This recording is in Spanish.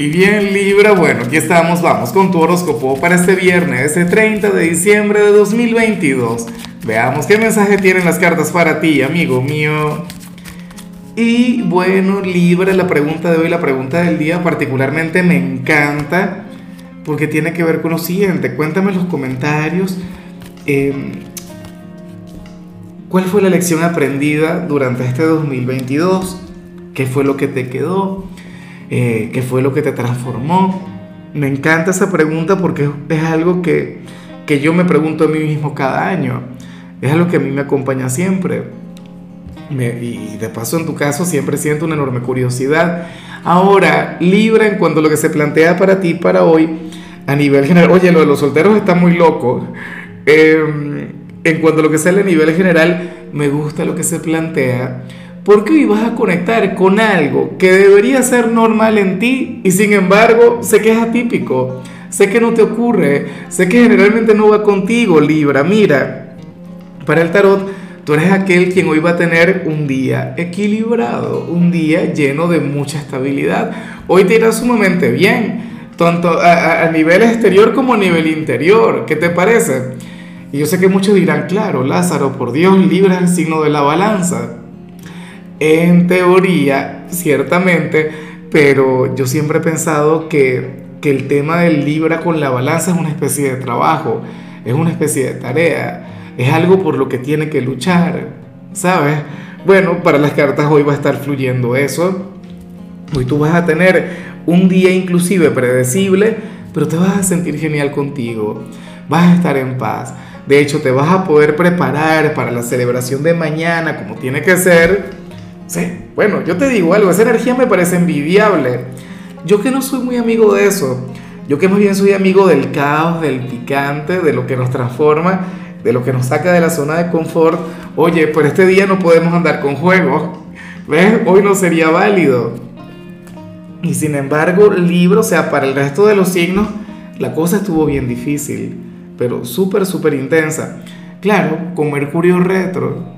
Y bien Libra, bueno, aquí estamos, vamos con tu horóscopo para este viernes, el 30 de diciembre de 2022. Veamos qué mensaje tienen las cartas para ti, amigo mío. Y bueno, Libra, la pregunta de hoy, la pregunta del día particularmente me encanta porque tiene que ver con lo siguiente. Cuéntame en los comentarios em, cuál fue la lección aprendida durante este 2022, qué fue lo que te quedó eh, qué fue lo que te transformó. Me encanta esa pregunta porque es algo que, que yo me pregunto a mí mismo cada año. Es algo que a mí me acompaña siempre. y de paso en tu caso siempre siento una enorme curiosidad. Ahora, Libra en cuanto a lo que se plantea para ti, para hoy, a nivel general, oye, lo de los solteros está muy loco. Em, en cuanto a lo que sale a nivel general, me gusta lo que se plantea porque hoy vas a conectar con algo que debería ser normal en ti y sin embargo sé que es atípico, sé que no te ocurre, sé que generalmente no va contigo, Libra. Mira, para el tarot, tú eres aquel quien hoy va a tener un día equilibrado, un día lleno de mucha estabilidad. Hoy te irá sumamente bien, tanto a, a nivel exterior como a nivel interior. ¿Qué te parece? Y yo sé que muchos dirán, claro, Lázaro, por Dios, Libra es el signo de la balanza. En teoría, ciertamente, pero yo siempre he pensado que, que el tema del Libra con la balanza es una especie de trabajo, es una especie de tarea, es algo por lo que tiene que luchar, ¿sabes? Bueno, para las cartas hoy va a estar fluyendo eso. Hoy tú vas a tener un día inclusive predecible, pero te vas a sentir genial contigo, vas a estar en paz. De hecho, te vas a poder preparar para la celebración de mañana como tiene que ser Sí, bueno, yo te digo algo, esa energía me parece envidiable. Yo que no soy muy amigo de eso, yo que más bien soy amigo del caos, del picante, de lo que nos transforma, de lo que nos saca de la zona de confort. Oye, por este día no podemos andar con juegos, ¿ves? Hoy no sería válido. Y sin embargo, libro, o sea, para el resto de los signos, la cosa estuvo bien difícil, pero súper, súper intensa. Claro, con Mercurio retro,